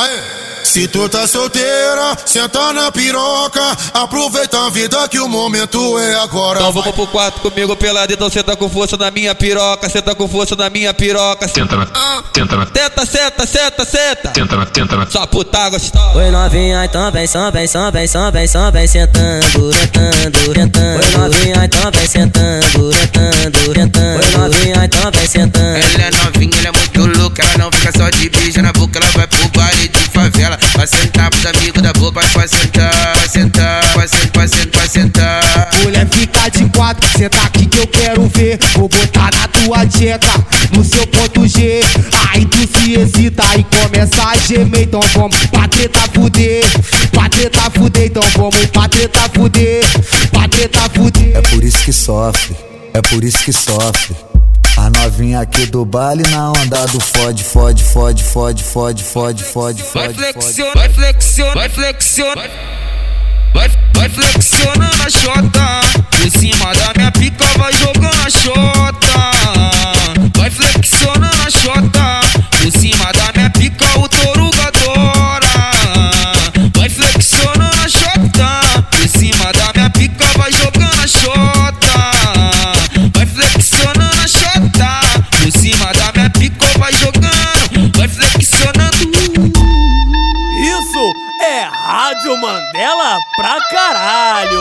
Aê! Se tu tá solteira, senta na piroca. Aproveita a vida que o momento é agora. Então vamos pro quarto comigo pelado, então senta com força na minha piroca, senta com força na minha piroca. Senta na, senta na, Senta, senta, senta, senta. senta na, senta na. Só puta gostosa. Oi novinha, então vem, só vem, só vem, só vem, só vem sentando, sentando, sentando. Oi novinha, então vem sentando, sentando, sentando. Oi novinha, então vem sentando. Ela é novinha, ela é muito louca. Ela não fica só de beijo na boca, ela Vai sentar pros amigos da boca, vai sentar, vai sentar, vai sentar, vai sentar, vai sentar. Mulher fica de quatro, senta aqui que eu quero ver. Vou botar na tua tcheca, no seu ponto G. Aí tu se excita e começa a gemer. Então vamos pra treta fuder, pra treta fuder. Então vamos pra treta fuder, pra treta fuder. É por isso que sofre, é por isso que sofre. A novinha aqui do baile na onda do fode, fode, fode, fode, fode, fode, fode, Vai fode, fode. flexiona, vai flexiona, vai flexiona. Vai, vai flexionando a chota. Por cima da minha pica vai jogando a chota. Mandela pra caralho!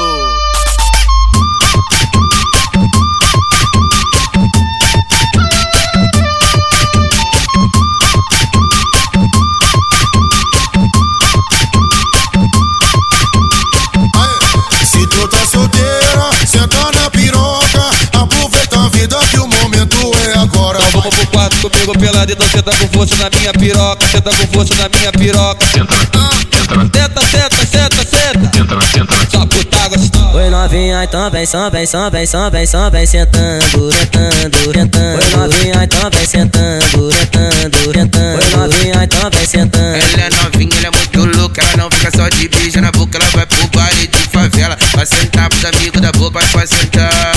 Se tu tá solteira, senta na piroca. Aproveita a vida que o momento é agora. Então vamos pro quarto comigo pelado, então senta com força na minha piroca, senta com força na minha piroca. Senta na, senta Senta, senta, senta, senta. senta na, senta na. Só puta gostosa. Oi novinha, então vem, só vem, só vem, só vem, só vem sentando, sentando, sentando. Oi novinha, então vem sentando, sentando, sentando. Oi novinha, então vem sentando. Ela é novinha, ela é muito louca. Ela não fica só de beijo na boca, ela vai pro baile de favela. Vai sentar pros amigos da boca, vai sentar,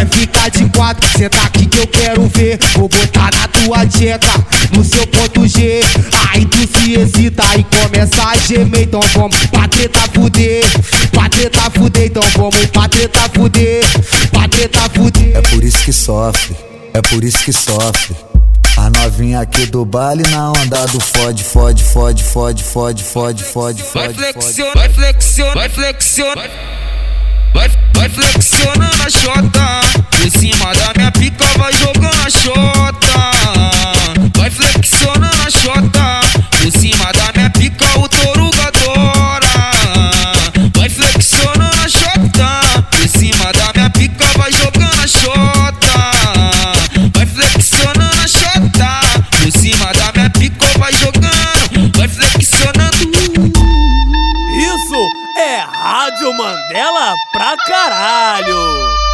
sentar. Mulher fica de quatro, senta aqui que eu quero ver. Vou botar na tua tcheca, no seu ponto G. Aí tu se excita e começa a gemer. Então vamos pra treta fuder, pra treta fuder. Então vamos pra treta fuder, pra treta fuder. É por isso que sofre, é por isso que sofre. A novinha aqui do baile na onda do fode, fode, fode, fode, fode, fode, fode, Vai fode, fode. flexiona, vai flexiona, vai flexiona. Vai, vai flexionando a chota. Rádio Mandela pra caralho!